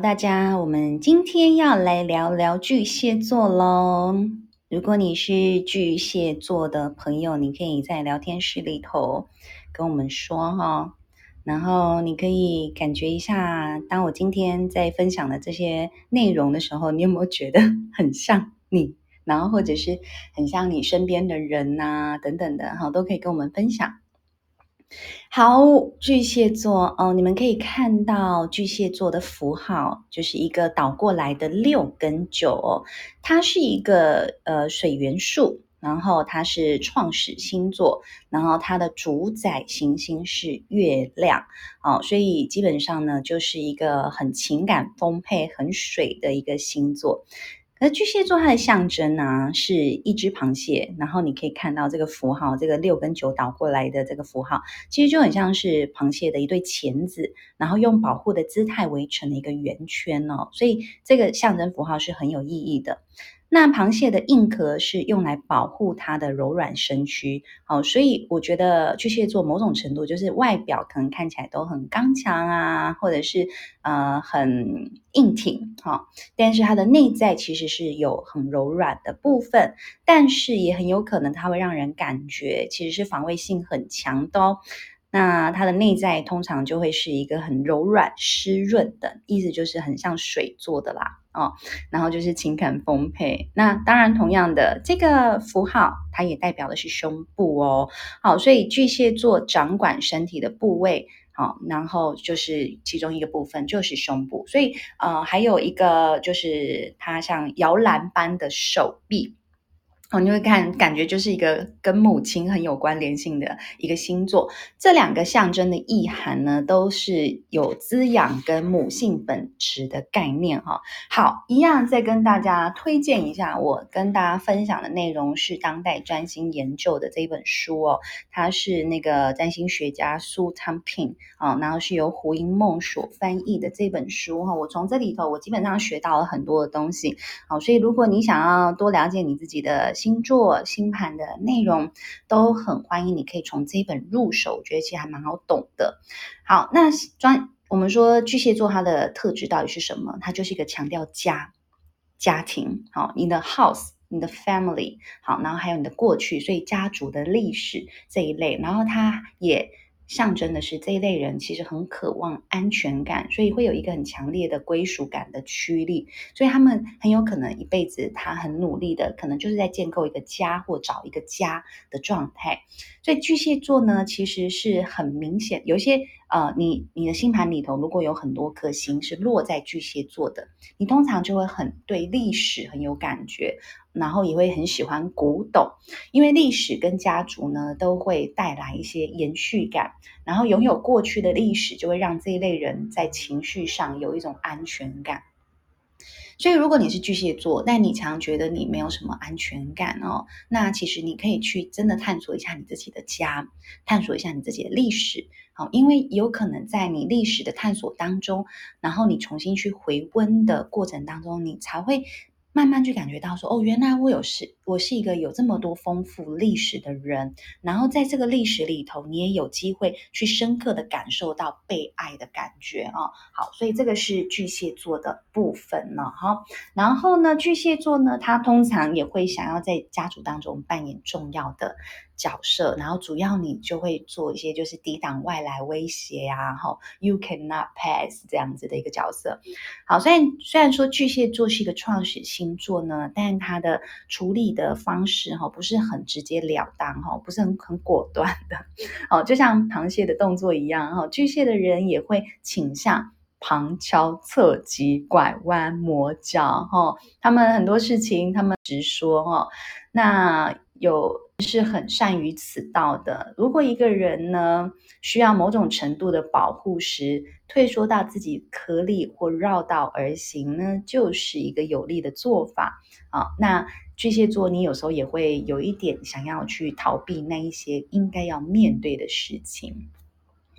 大家，我们今天要来聊聊巨蟹座喽。如果你是巨蟹座的朋友，你可以在聊天室里头跟我们说哈。然后你可以感觉一下，当我今天在分享的这些内容的时候，你有没有觉得很像你？然后或者是很像你身边的人呐、等等的哈，都可以跟我们分享。好，巨蟹座哦，你们可以看到巨蟹座的符号，就是一个倒过来的六跟九哦，它是一个呃水元素，然后它是创始星座，然后它的主宰行星是月亮。哦，所以基本上呢，就是一个很情感丰沛、很水的一个星座。而巨蟹座它的象征呢、是一只螃蟹，然后你可以看到这个符号，这个六跟九倒过来的这个符号，其实就很像是螃蟹的一对钳子，然后用保护的姿态围成了一个圆圈哦，所以这个象征符号是很有意义的。那螃蟹的硬壳是用来保护它的柔软身躯，好，所以我觉得巨蟹座某种程度就是外表可能看起来都很刚强啊，或者是呃很硬挺，哈，但是它的内在其实是有很柔软的部分，但是也很有可能它会让人感觉其实是防卫性很强的哦。那它的内在通常就会是一个很柔软、湿润的，意思就是很像水做的啦，哦，然后就是情感丰沛。那当然，同样的这个符号，它也代表的是胸部哦。好，所以巨蟹座掌管身体的部位，好，然后就是其中一个部分就是胸部。所以呃，还有一个就是它像摇篮般的手臂。哦，你会看，感觉就是一个跟母亲很有关联性的一个星座。这两个象征的意涵呢，都是有滋养跟母性本质的概念哈。好，一样再跟大家推荐一下，我跟大家分享的内容是当代占星研究的这一本书哦，它是那个占星学家苏汤平啊，然后是由胡因梦所翻译的这本书哈。我从这里头，我基本上学到了很多的东西。好，所以如果你想要多了解你自己的。星座星盘的内容都很欢迎，你可以从这一本入手，我觉得其实还蛮好懂的。好，那专我们说巨蟹座它的特质到底是什么？它就是一个强调家、家庭，好，你的 house、你的 family，好，然后还有你的过去，所以家族的历史这一类，然后它也。象征的是这一类人其实很渴望安全感，所以会有一个很强烈的归属感的驱力，所以他们很有可能一辈子他很努力的，可能就是在建构一个家或找一个家的状态。所以巨蟹座呢，其实是很明显有一些呃，你你的星盘里头如果有很多颗星是落在巨蟹座的，你通常就会很对历史很有感觉。然后也会很喜欢古董，因为历史跟家族呢都会带来一些延续感，然后拥有过去的历史就会让这一类人在情绪上有一种安全感。所以如果你是巨蟹座，但你常觉得你没有什么安全感哦，那其实你可以去真的探索一下你自己的家，探索一下你自己的历史，好，因为有可能在你历史的探索当中，然后你重新去回温的过程当中，你才会。慢慢去感觉到说，哦，原来我有是，我是一个有这么多丰富历史的人。然后在这个历史里头，你也有机会去深刻的感受到被爱的感觉啊、哦。好，所以这个是巨蟹座的部分呢。好，然后呢，巨蟹座呢，他通常也会想要在家族当中扮演重要的角色，然后主要你就会做一些就是抵挡外来威胁啊，哈，You cannot pass 这样子的一个角色。好，虽然虽然说巨蟹座是一个创始性工作呢，但他的处理的方式哈不是很直截了当哈，不是很很果断的。哦，就像螃蟹的动作一样哈，巨蟹的人也会倾向旁敲侧击、拐弯抹角哈，他们很多事情他们直说哈，那有。是很善于此道的。如果一个人呢，需要某种程度的保护时，退缩到自己颗粒或绕道而行呢，就是一个有利的做法啊。那巨蟹座，你有时候也会有一点想要去逃避那一些应该要面对的事情。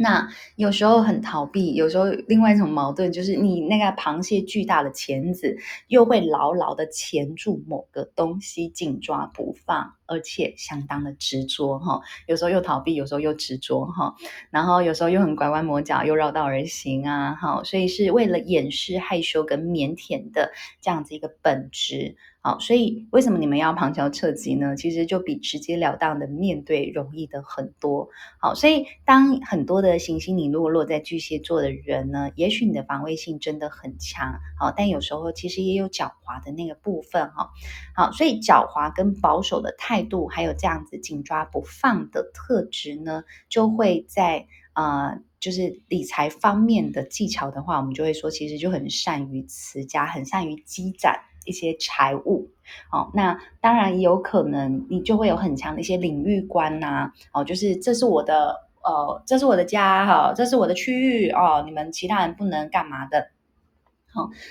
那有时候很逃避，有时候另外一种矛盾就是你那个螃蟹巨大的钳子又会牢牢的钳住某个东西，紧抓不放，而且相当的执着哈。有时候又逃避，有时候又执着哈。然后有时候又很拐弯抹角，又绕道而行啊。好，所以是为了掩饰害羞跟腼腆的这样子一个本质。好，所以为什么你们要旁敲侧击呢？其实就比直截了当的面对容易的很多。好，所以当很多的行星你落落在巨蟹座的人呢，也许你的防卫性真的很强。好，但有时候其实也有狡猾的那个部分哈。好，所以狡猾跟保守的态度，还有这样子紧抓不放的特质呢，就会在呃，就是理财方面的技巧的话，我们就会说，其实就很善于持家，很善于积攒。一些财务，哦，那当然也有可能，你就会有很强的一些领域观呐，哦，就是这是我的，呃，这是我的家，哈，这是我的区域，哦，你们其他人不能干嘛的。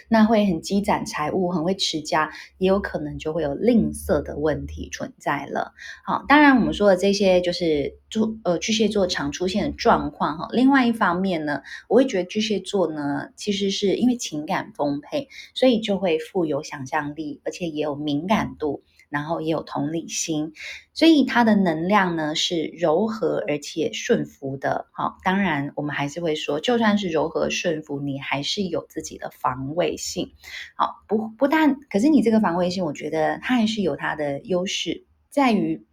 那会很积攒财物，很会持家，也有可能就会有吝啬的问题存在了。好，当然我们说的这些就是巨呃巨蟹座常出现的状况哈。另外一方面呢，我会觉得巨蟹座呢，其实是因为情感丰沛，所以就会富有想象力，而且也有敏感度。然后也有同理心，所以它的能量呢是柔和而且顺服的。好，当然我们还是会说，就算是柔和顺服，你还是有自己的防卫性。好，不不但，可是你这个防卫性，我觉得它还是有它的优势，在于，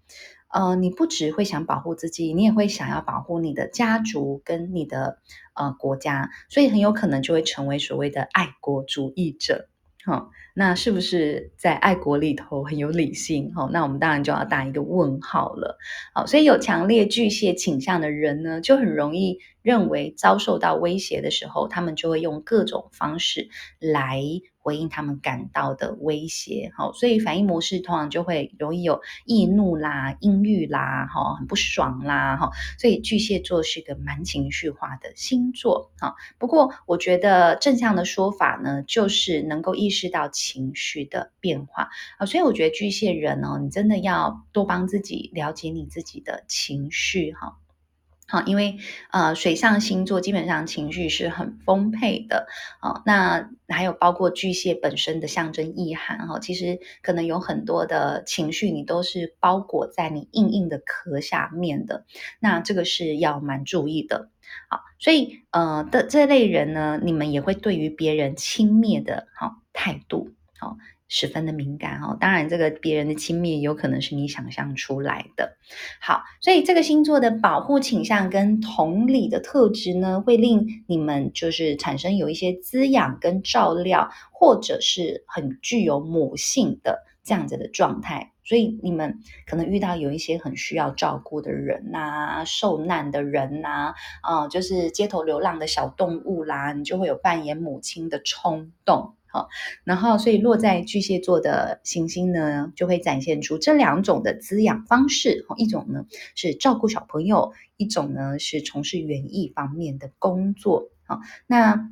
呃，你不只会想保护自己，你也会想要保护你的家族跟你的呃国家，所以很有可能就会成为所谓的爱国主义者。好。那是不是在爱国里头很有理性？好，那我们当然就要打一个问号了。好，所以有强烈巨蟹倾向的人呢，就很容易认为遭受到威胁的时候，他们就会用各种方式来回应他们感到的威胁。好，所以反应模式通常就会容易有易怒啦、阴郁啦、哈、很不爽啦、哈。所以巨蟹座是个蛮情绪化的星座。哈，不过我觉得正向的说法呢，就是能够意识到。情绪的变化啊，所以我觉得巨蟹人哦，你真的要多帮自己了解你自己的情绪哈。好，因为呃，水象星座基本上情绪是很丰沛的啊。那还有包括巨蟹本身的象征意涵哈，其实可能有很多的情绪，你都是包裹在你硬硬的壳下面的。那这个是要蛮注意的。好，所以呃的这类人呢，你们也会对于别人轻蔑的哈态度。十分的敏感哦。当然，这个别人的轻蔑有可能是你想象出来的。好，所以这个星座的保护倾向跟同理的特质呢，会令你们就是产生有一些滋养跟照料，或者是很具有母性的这样子的状态。所以你们可能遇到有一些很需要照顾的人呐、受难的人呐，啊、就是街头流浪的小动物啦，你就会有扮演母亲的冲动。然后，所以落在巨蟹座的行星呢，就会展现出这两种的滋养方式。一种呢是照顾小朋友，一种呢是从事园艺方面的工作。好，那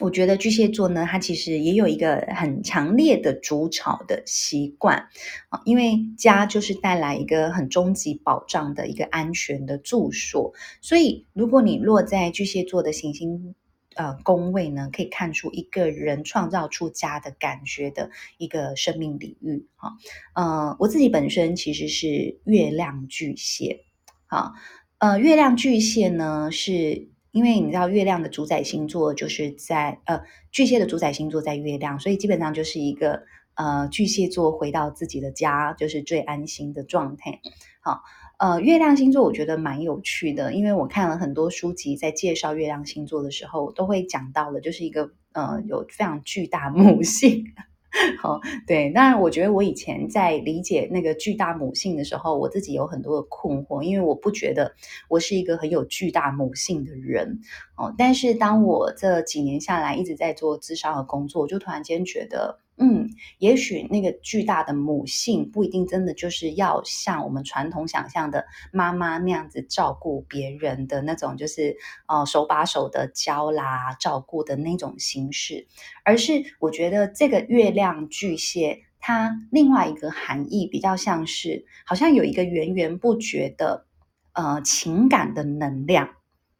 我觉得巨蟹座呢，它其实也有一个很强烈的筑巢的习惯啊，因为家就是带来一个很终极保障的一个安全的住所。所以，如果你落在巨蟹座的行星，呃，宫位呢，可以看出一个人创造出家的感觉的一个生命领域。哈，呃，我自己本身其实是月亮巨蟹。好，呃，月亮巨蟹呢，是因为你知道月亮的主宰星座就是在呃巨蟹的主宰星座在月亮，所以基本上就是一个呃巨蟹座回到自己的家，就是最安心的状态。好。呃，月亮星座我觉得蛮有趣的，因为我看了很多书籍，在介绍月亮星座的时候，都会讲到的，就是一个呃有非常巨大母性。好，对，当然我觉得我以前在理解那个巨大母性的时候，我自己有很多的困惑，因为我不觉得我是一个很有巨大母性的人。哦，但是当我这几年下来一直在做咨商的工作，我就突然间觉得。嗯，也许那个巨大的母性不一定真的就是要像我们传统想象的妈妈那样子照顾别人的那种，就是呃手把手的教啦、照顾的那种形式，而是我觉得这个月亮巨蟹它另外一个含义比较像是，好像有一个源源不绝的呃情感的能量。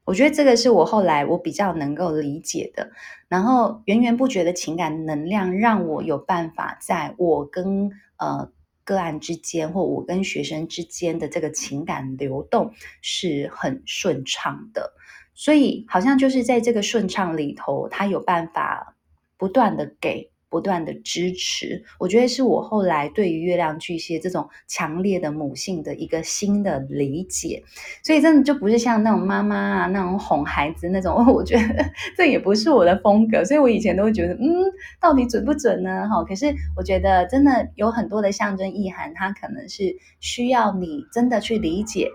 我觉得这个是我后来我比较能够理解的。然后源源不绝的情感能量，让我有办法在我跟呃个案之间，或我跟学生之间的这个情感流动是很顺畅的。所以好像就是在这个顺畅里头，他有办法不断的给。不断的支持，我觉得是我后来对于月亮巨蟹这种强烈的母性的一个新的理解，所以真的就不是像那种妈妈啊那种哄孩子那种，我觉得这也不是我的风格，所以我以前都会觉得，嗯，到底准不准呢？哈，可是我觉得真的有很多的象征意涵，它可能是需要你真的去理解。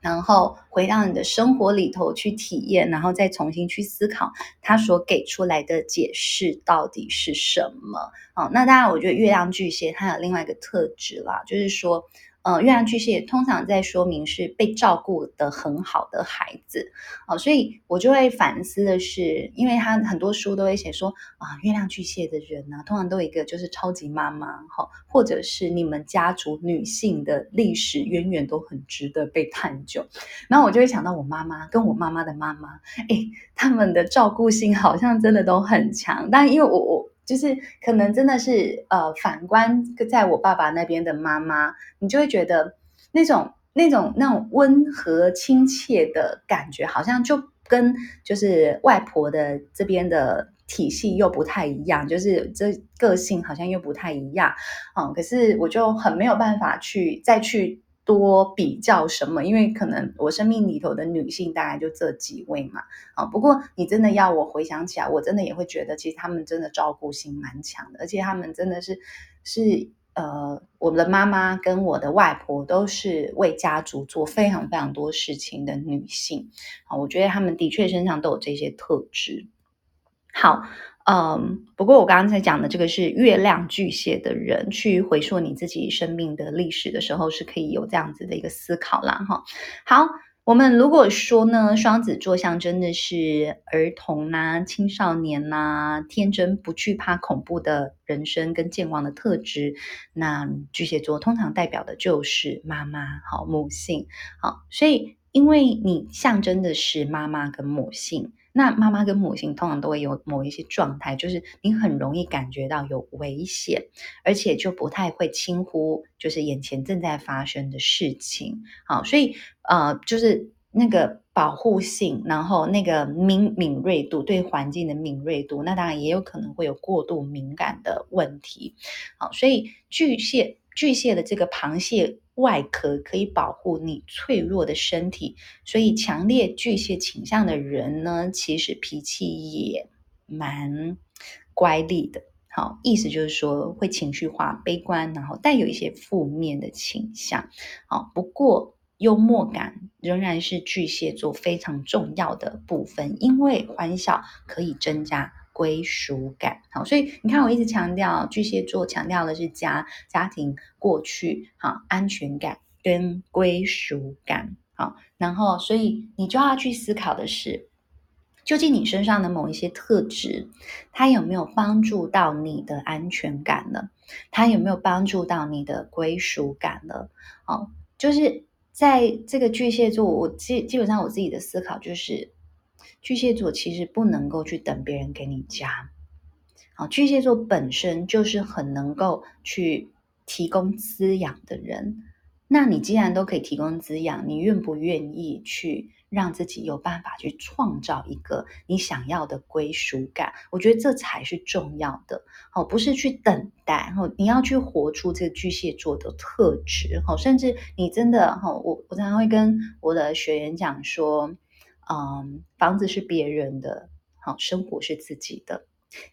然后回到你的生活里头去体验，然后再重新去思考他所给出来的解释到底是什么。好，那当然，我觉得月亮巨蟹它有另外一个特质啦，就是说。呃，月亮巨蟹通常在说明是被照顾得很好的孩子，哦，所以我就会反思的是，因为他很多书都会写说啊，月亮巨蟹的人呢，通常都有一个就是超级妈妈，哈，或者是你们家族女性的历史渊源都很值得被探究。然后我就会想到我妈妈跟我妈妈的妈妈，诶，他们的照顾性好像真的都很强，但因为我我。就是可能真的是呃，反观在我爸爸那边的妈妈，你就会觉得那种那种那种温和亲切的感觉，好像就跟就是外婆的这边的体系又不太一样，就是这个性好像又不太一样，嗯，可是我就很没有办法去再去。多比较什么？因为可能我生命里头的女性大概就这几位嘛。啊，不过你真的要我回想起来，我真的也会觉得，其实他们真的照顾性蛮强的，而且他们真的是是呃，我的妈妈跟我的外婆都是为家族做非常非常多事情的女性。啊，我觉得他们的确身上都有这些特质。好。嗯，不过我刚刚才讲的这个是月亮巨蟹的人去回溯你自己生命的历史的时候，是可以有这样子的一个思考啦。哈。好，我们如果说呢，双子座象征的是儿童呐、青少年呐、天真不惧怕恐怖的人生跟健忘的特质，那巨蟹座通常代表的就是妈妈，好母性，好，所以因为你象征的是妈妈跟母性。那妈妈跟母性通常都会有某一些状态，就是你很容易感觉到有危险，而且就不太会轻忽，就是眼前正在发生的事情。好，所以呃，就是那个保护性，然后那个敏敏锐度，对环境的敏锐度，那当然也有可能会有过度敏感的问题。好，所以巨蟹巨蟹的这个螃蟹。外壳可以保护你脆弱的身体，所以强烈巨蟹倾向的人呢，其实脾气也蛮乖戾的。好，意思就是说会情绪化、悲观，然后带有一些负面的倾向。好，不过幽默感仍然是巨蟹座非常重要的部分，因为欢笑可以增加。归属感，好，所以你看，我一直强调巨蟹座强调的是家、家庭、过去，好，安全感跟归属感，好，然后，所以你就要去思考的是，究竟你身上的某一些特质，它有没有帮助到你的安全感呢？它有没有帮助到你的归属感呢？好，就是在这个巨蟹座，我基基本上我自己的思考就是。巨蟹座其实不能够去等别人给你加，好，巨蟹座本身就是很能够去提供滋养的人。那你既然都可以提供滋养，你愿不愿意去让自己有办法去创造一个你想要的归属感？我觉得这才是重要的。好，不是去等待，好，你要去活出这个巨蟹座的特质。好，甚至你真的，我我常常会跟我的学员讲说。嗯，房子是别人的，好，生活是自己的，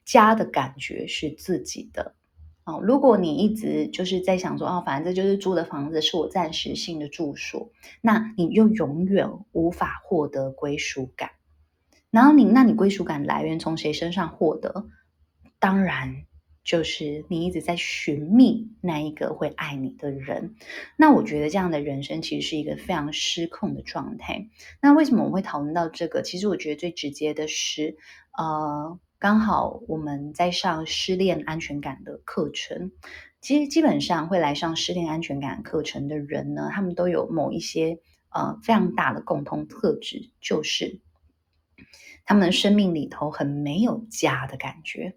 家的感觉是自己的。哦，如果你一直就是在想说，哦，反正这就是租的房子，是我暂时性的住所，那你就永远无法获得归属感。然后你，那你归属感来源从谁身上获得？当然。就是你一直在寻觅那一个会爱你的人，那我觉得这样的人生其实是一个非常失控的状态。那为什么我们会讨论到这个？其实我觉得最直接的是，呃，刚好我们在上失恋安全感的课程，其实基本上会来上失恋安全感课程的人呢，他们都有某一些呃非常大的共同特质，就是他们生命里头很没有家的感觉。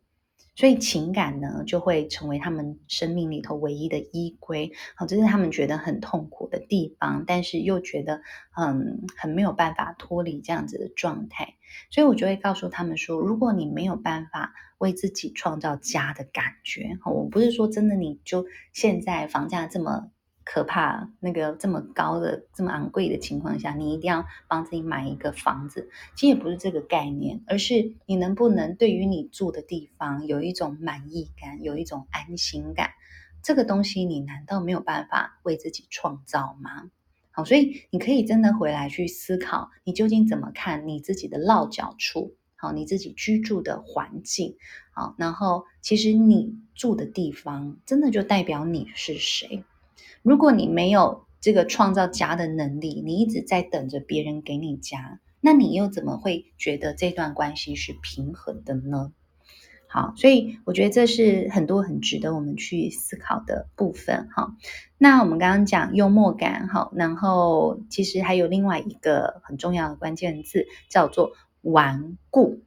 所以情感呢，就会成为他们生命里头唯一的依归。好，这是他们觉得很痛苦的地方，但是又觉得嗯很没有办法脱离这样子的状态。所以我就会告诉他们说，如果你没有办法为自己创造家的感觉，我不是说真的，你就现在房价这么。可怕，那个这么高的、这么昂贵的情况下，你一定要帮自己买一个房子。其实也不是这个概念，而是你能不能对于你住的地方有一种满意感，有一种安心感。这个东西你难道没有办法为自己创造吗？好，所以你可以真的回来去思考，你究竟怎么看你自己的落脚处？好，你自己居住的环境。好，然后其实你住的地方，真的就代表你是谁。如果你没有这个创造家的能力，你一直在等着别人给你家，那你又怎么会觉得这段关系是平衡的呢？好，所以我觉得这是很多很值得我们去思考的部分。哈，那我们刚刚讲幽默感，好，然后其实还有另外一个很重要的关键字叫做顽固。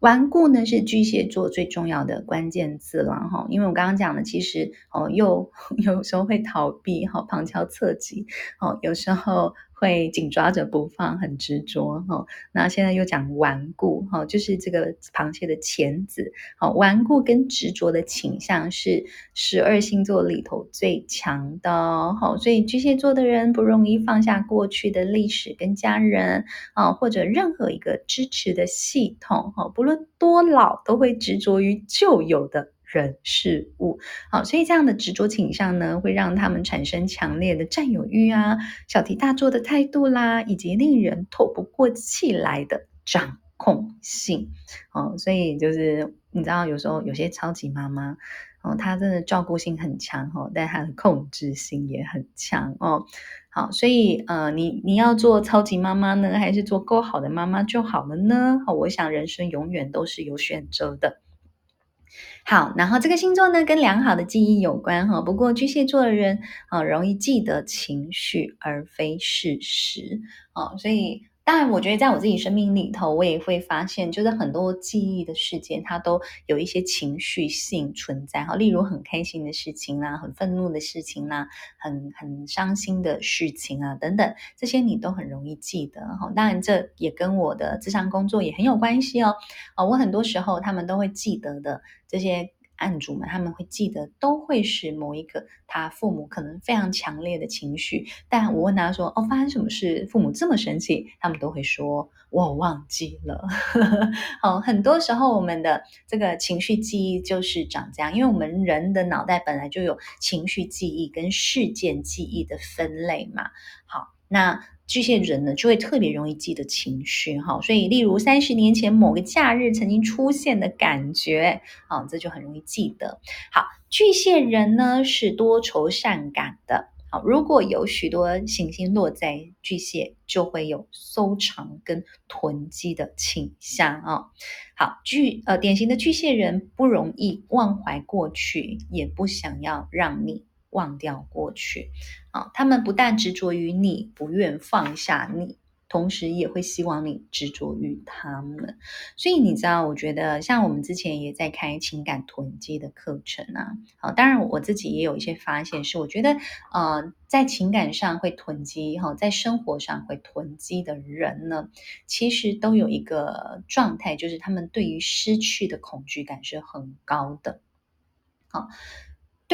顽固呢是巨蟹座最重要的关键字了哈，因为我刚刚讲的，其实哦，又 有时候会逃避哈，旁敲侧击哦，有时候。会紧抓着不放，很执着哈。那现在又讲顽固哈，就是这个螃蟹的钳子。好，顽固跟执着的倾向是十二星座里头最强的。好，所以巨蟹座的人不容易放下过去的历史跟家人啊，或者任何一个支持的系统哈，不论多老，都会执着于旧有的。人事物，好，所以这样的执着倾向呢，会让他们产生强烈的占有欲啊、小题大做的态度啦，以及令人透不过气来的掌控性。哦，所以就是你知道，有时候有些超级妈妈，哦，她真的照顾性很强哦，但她的控制性也很强哦。好，所以呃，你你要做超级妈妈呢，还是做够好的妈妈就好了呢？好，我想人生永远都是有选择的。好，然后这个星座呢，跟良好的记忆有关哈。不过巨蟹座的人啊，容易记得情绪而非事实哦，所以。当然，我觉得在我自己生命里头，我也会发现，就是很多记忆的事件，它都有一些情绪性存在哈。例如很开心的事情啦，很愤怒的事情啦，很很伤心的事情啊，等等，这些你都很容易记得哈。当然，这也跟我的咨商工作也很有关系哦。啊，我很多时候他们都会记得的这些。案主们他们会记得，都会是某一个他父母可能非常强烈的情绪。但我问他说：“哦，发生什么事？父母这么生气？”他们都会说：“我忘记了。”好，很多时候我们的这个情绪记忆就是长这样，因为我们人的脑袋本来就有情绪记忆跟事件记忆的分类嘛。好，那。巨蟹人呢，就会特别容易记得情绪哈，所以例如三十年前某个假日曾经出现的感觉啊，这就很容易记得。好，巨蟹人呢是多愁善感的，好，如果有许多行星落在巨蟹，就会有收藏跟囤积的倾向啊。好，巨呃典型的巨蟹人不容易忘怀过去，也不想要让你。忘掉过去，啊，他们不但执着于你，不愿放下你，同时也会希望你执着于他们。所以你知道，我觉得像我们之前也在开情感囤积的课程啊，好，当然我自己也有一些发现，是我觉得，呃，在情感上会囤积，哈，在生活上会囤积的人呢，其实都有一个状态，就是他们对于失去的恐惧感是很高的，好。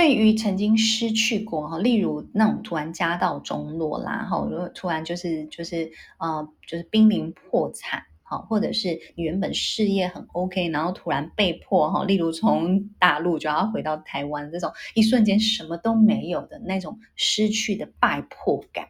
对于曾经失去过哈，例如那种突然家道中落啦，哈，如果突然就是就是呃，就是濒临破产，哈，或者是你原本事业很 OK，然后突然被迫哈，例如从大陆就要回到台湾这种一瞬间什么都没有的那种失去的败破感，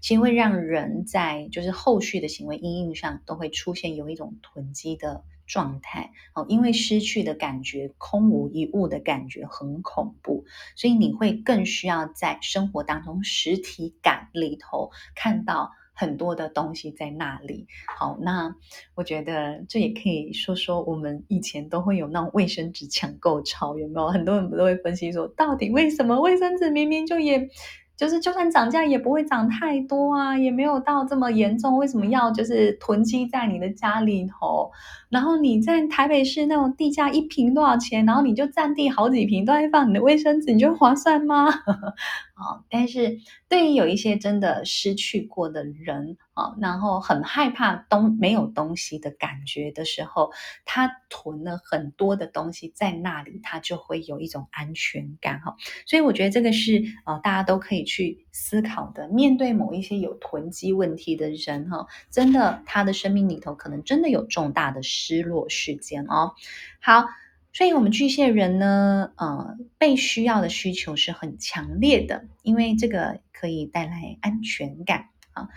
其实会让人在就是后续的行为阴影上都会出现有一种囤积的。状态哦，因为失去的感觉，空无一物的感觉很恐怖，所以你会更需要在生活当中实体感里头看到很多的东西在那里。好，那我觉得这也可以说说我们以前都会有那种卫生纸抢购潮，有没有？很多人不都会分析说，到底为什么卫生纸明明就也就是就算涨价也不会涨太多啊，也没有到这么严重，为什么要就是囤积在你的家里头？然后你在台北市那种地价一平多少钱？然后你就占地好几平都在放你的卫生纸，你觉得划算吗？啊，但是对于有一些真的失去过的人啊，然后很害怕东没有东西的感觉的时候，他囤了很多的东西在那里，他就会有一种安全感哈。所以我觉得这个是呃大家都可以去思考的。面对某一些有囤积问题的人哈，真的他的生命里头可能真的有重大的失落事件哦。好，所以我们巨蟹人呢，呃，被需要的需求是很强烈的，因为这个可以带来安全感啊。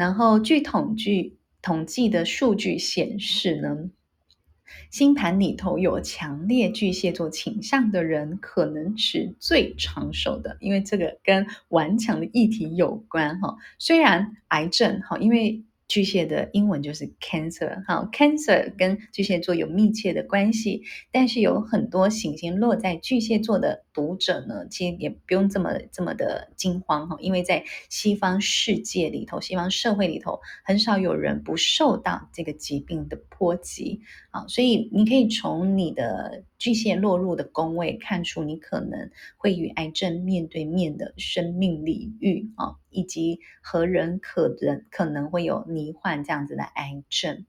然后据统计统计的数据显示呢。星盘里头有强烈巨蟹座倾向的人，可能是最长寿的，因为这个跟顽强的议题有关哈。虽然癌症哈，因为。巨蟹的英文就是 Cancer，好，Cancer 跟巨蟹座有密切的关系，但是有很多行星落在巨蟹座的读者呢，其实也不用这么这么的惊慌哈，因为在西方世界里头，西方社会里头，很少有人不受到这个疾病的波及啊，所以你可以从你的巨蟹落入的宫位看出，你可能会与癌症面对面的生命领域啊。以及何人可能可能会有罹患这样子的癌症？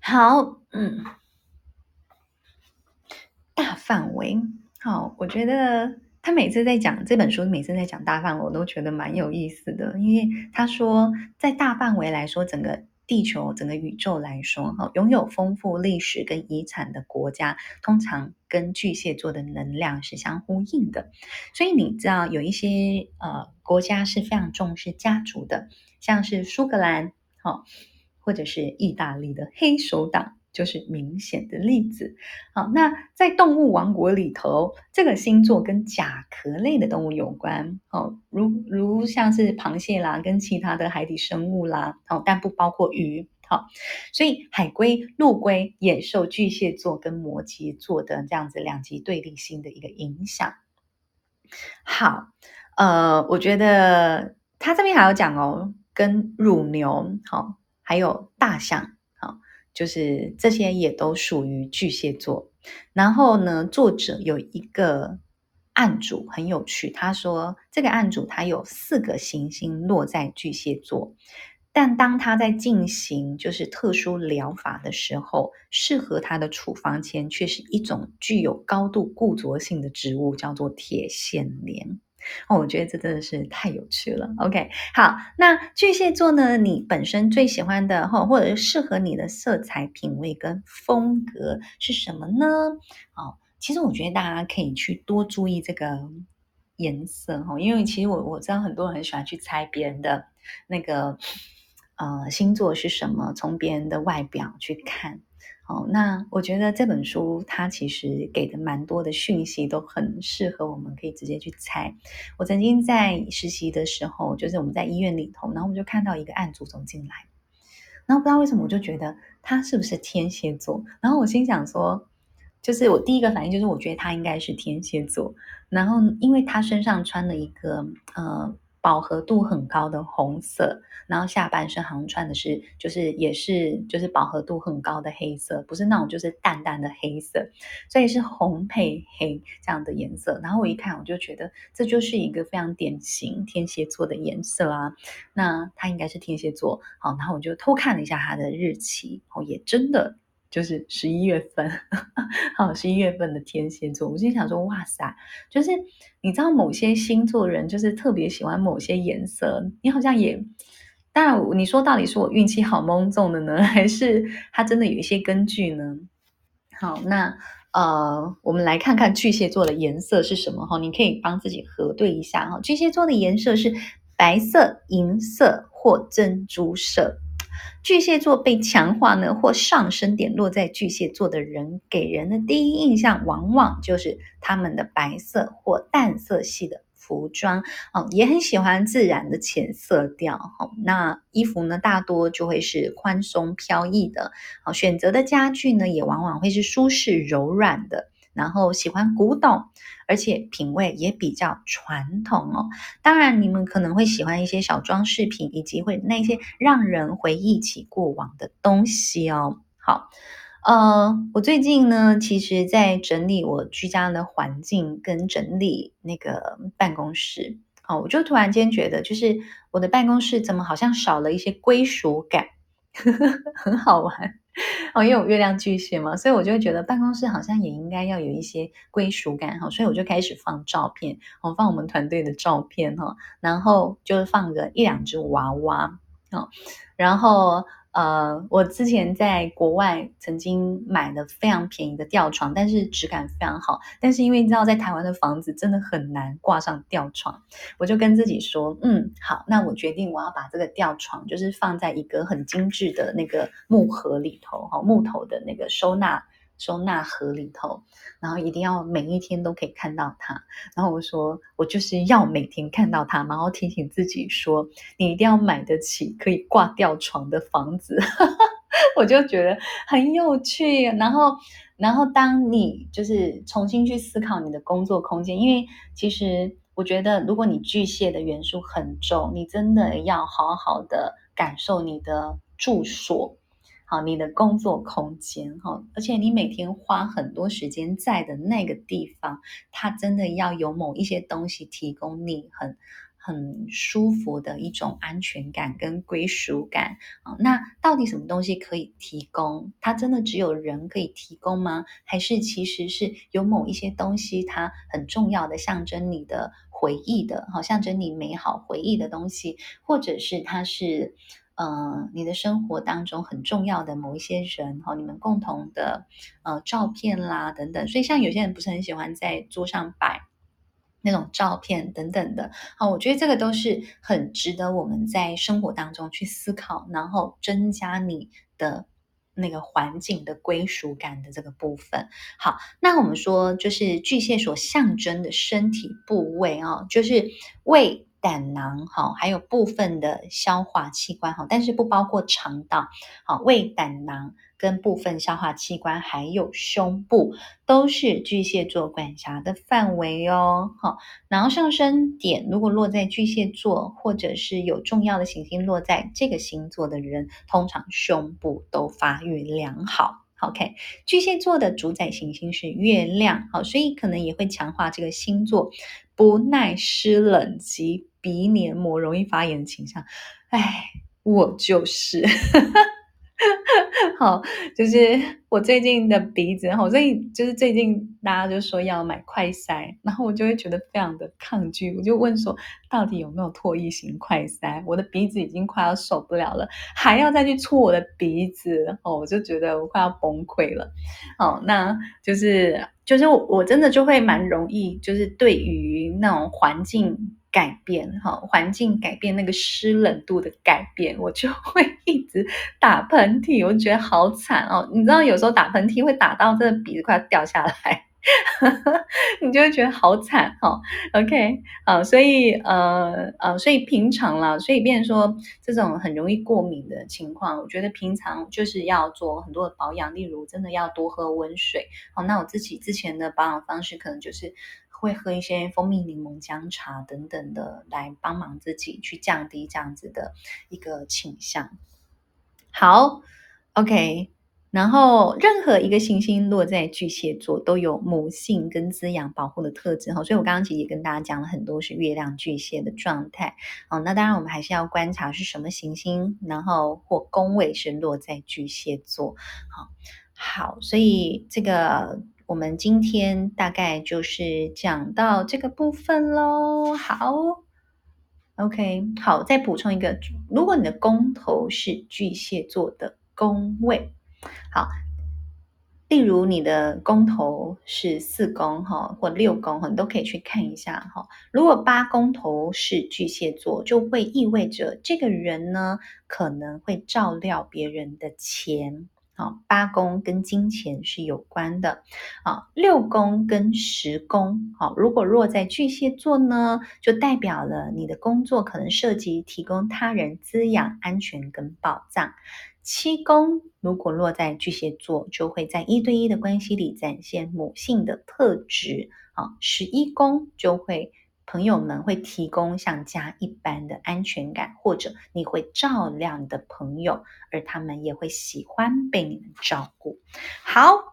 好，嗯，大范围，好，我觉得他每次在讲这本书，每次在讲大范围，我都觉得蛮有意思的，因为他说，在大范围来说，整个。地球整个宇宙来说，哈，拥有丰富历史跟遗产的国家，通常跟巨蟹座的能量是相呼应的。所以你知道，有一些呃国家是非常重视家族的，像是苏格兰，哈，或者是意大利的黑手党。就是明显的例子。好，那在动物王国里头，这个星座跟甲壳类的动物有关。哦，如如像是螃蟹啦，跟其他的海底生物啦。哦，但不包括鱼。好，所以海龟、陆龟也受巨蟹座跟摩羯座的这样子两极对立星的一个影响。好，呃，我觉得他这边还要讲哦，跟乳牛，好，还有大象。就是这些也都属于巨蟹座，然后呢，作者有一个案主很有趣，他说这个案主他有四个行星落在巨蟹座，但当他在进行就是特殊疗法的时候，适合他的处方签却是一种具有高度固着性的植物，叫做铁线莲。哦，我觉得这真的是太有趣了。OK，好，那巨蟹座呢？你本身最喜欢的或或者是适合你的色彩品味跟风格是什么呢？哦，其实我觉得大家可以去多注意这个颜色哈，因为其实我我知道很多人很喜欢去猜别人的那个呃星座是什么，从别人的外表去看。哦，那我觉得这本书它其实给的蛮多的讯息，都很适合我们可以直接去猜。我曾经在实习的时候，就是我们在医院里头，然后我们就看到一个案主走进来，然后不知道为什么我就觉得他是不是天蝎座，然后我心想说，就是我第一个反应就是我觉得他应该是天蝎座，然后因为他身上穿了一个呃。饱和度很高的红色，然后下半身好像穿的是，就是也是就是饱和度很高的黑色，不是那种就是淡淡的黑色，所以是红配黑这样的颜色。然后我一看，我就觉得这就是一个非常典型天蝎座的颜色啊。那他应该是天蝎座，好，然后我就偷看了一下他的日期，哦，也真的。就是十一月份，好，十一月份的天蝎座，我心想说，哇塞，就是你知道某些星座人就是特别喜欢某些颜色，你好像也，当然你说到底是我运气好蒙中的呢，还是他真的有一些根据呢？好，那呃，我们来看看巨蟹座的颜色是什么哈，你可以帮自己核对一下哈，巨蟹座的颜色是白色、银色或珍珠色。巨蟹座被强化呢，或上升点落在巨蟹座的人，给人的第一印象往往就是他们的白色或淡色系的服装，哦，也很喜欢自然的浅色调，哦，那衣服呢，大多就会是宽松飘逸的，哦，选择的家具呢，也往往会是舒适柔软的。然后喜欢古董，而且品味也比较传统哦。当然，你们可能会喜欢一些小装饰品，以及会那些让人回忆起过往的东西哦。好。呃，我最近呢，其实在整理我居家的环境，跟整理那个办公室。哦，我就突然间觉得，就是我的办公室怎么好像少了一些归属感，呵呵，很好玩。哦，因为我月亮巨蟹嘛，所以我就会觉得办公室好像也应该要有一些归属感。哈，所以我就开始放照片，我放我们团队的照片哈，然后就是放个一两只娃娃，哦，然后。呃，我之前在国外曾经买了非常便宜的吊床，但是质感非常好。但是因为你知道，在台湾的房子真的很难挂上吊床，我就跟自己说，嗯，好，那我决定我要把这个吊床就是放在一个很精致的那个木盒里头，哈，木头的那个收纳。收纳盒里头，然后一定要每一天都可以看到它。然后我说，我就是要每天看到它，然后提醒自己说，你一定要买得起可以挂吊床的房子。我就觉得很有趣。然后，然后当你就是重新去思考你的工作空间，因为其实我觉得，如果你巨蟹的元素很重，你真的要好好的感受你的住所。啊，你的工作空间哈，而且你每天花很多时间在的那个地方，它真的要有某一些东西提供你很很舒服的一种安全感跟归属感啊。那到底什么东西可以提供？它真的只有人可以提供吗？还是其实是有某一些东西，它很重要的象征你的回忆的，好，象征你美好回忆的东西，或者是它是。呃，你的生活当中很重要的某一些人哈，你们共同的呃照片啦等等，所以像有些人不是很喜欢在桌上摆那种照片等等的，好，我觉得这个都是很值得我们在生活当中去思考，然后增加你的那个环境的归属感的这个部分。好，那我们说就是巨蟹所象征的身体部位啊，就是胃。胆囊哈，还有部分的消化器官哈，但是不包括肠道。好，胃、胆囊跟部分消化器官，还有胸部，都是巨蟹座管辖的范围哦。好，然后上升点如果落在巨蟹座，或者是有重要的行星落在这个星座的人，通常胸部都发育良好。OK，巨蟹座的主宰行星是月亮，好，所以可能也会强化这个星座不耐湿冷及鼻黏膜容易发炎的倾向。哎，我就是。好，就是 我最近的鼻子，好，所以就是最近大家就说要买快塞，然后我就会觉得非常的抗拒，我就问说，到底有没有唾液型快塞？我的鼻子已经快要受不了了，还要再去搓我的鼻子，哦，我就觉得我快要崩溃了。好，那就是就是我真的就会蛮容易，就是对于那种环境。改变哈，环境改变那个湿冷度的改变，我就会一直打喷嚏，我觉得好惨哦。你知道有时候打喷嚏会打到这个鼻子快要掉下来，你就会觉得好惨哈。OK，啊，所以呃呃，所以平常啦，所以变成说这种很容易过敏的情况，我觉得平常就是要做很多的保养，例如真的要多喝温水。好，那我自己之前的保养方式可能就是。会喝一些蜂蜜柠檬姜茶等等的，来帮忙自己去降低这样子的一个倾向。好，OK，然后任何一个行星落在巨蟹座，都有母性跟滋养保护的特质哈。所以我刚刚其实也跟大家讲了很多是月亮巨蟹的状态。哦，那当然我们还是要观察是什么行星，然后或宫位是落在巨蟹座。好，好，所以这个。我们今天大概就是讲到这个部分喽。好，OK，好，再补充一个，如果你的宫头是巨蟹座的宫位，好，例如你的宫头是四宫哈，或六宫哈，你都可以去看一下哈。如果八宫头是巨蟹座，就会意味着这个人呢，可能会照料别人的钱。好，八宫跟金钱是有关的，啊，六宫跟十宫，好，如果落在巨蟹座呢，就代表了你的工作可能涉及提供他人滋养、安全跟保障。七宫如果落在巨蟹座，就会在一对一的关系里展现母性的特质。啊，十一宫就会朋友们会提供像家一般的安全感，或者你会照亮你的朋友，而他们也会喜欢被你们照顾。好。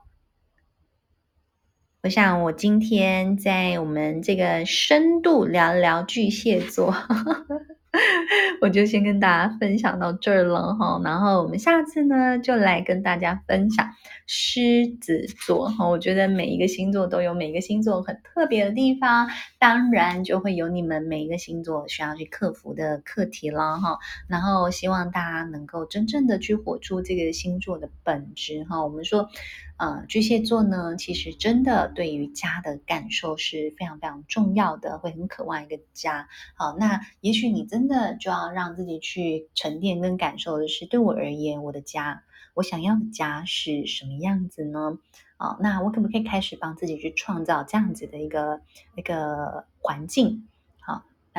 我想，我今天在我们这个深度聊聊巨蟹座，我就先跟大家分享到这儿了哈。然后我们下次呢，就来跟大家分享狮子座哈。我觉得每一个星座都有每一个星座很特别的地方，当然就会有你们每一个星座需要去克服的课题了哈。然后希望大家能够真正的去活出这个星座的本质哈。我们说。呃，巨蟹座呢，其实真的对于家的感受是非常非常重要的，会很渴望一个家。好，那也许你真的就要让自己去沉淀跟感受的是，对我而言，我的家，我想要的家是什么样子呢？啊，那我可不可以开始帮自己去创造这样子的一个一个环境？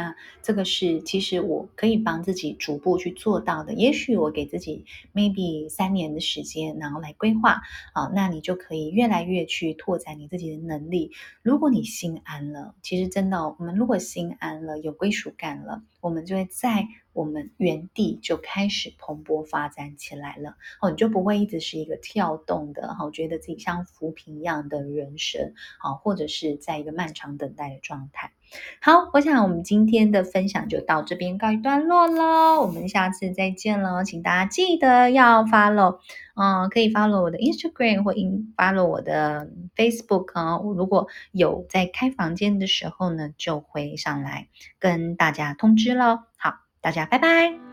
那这个是其实我可以帮自己逐步去做到的。也许我给自己 maybe 三年的时间，然后来规划啊，那你就可以越来越去拓展你自己的能力。如果你心安了，其实真的，我们如果心安了，有归属感了，我们就会在我们原地就开始蓬勃发展起来了。哦，你就不会一直是一个跳动的，哈，觉得自己像浮萍一样的人生，好，或者是在一个漫长等待的状态。好，我想我们今天的分享就到这边告一段落了，我们下次再见喽，请大家记得要 follow，嗯，可以 follow 我的 Instagram 或 follow 我的 Facebook 啊，如果有在开房间的时候呢，就会上来跟大家通知喽。好，大家拜拜。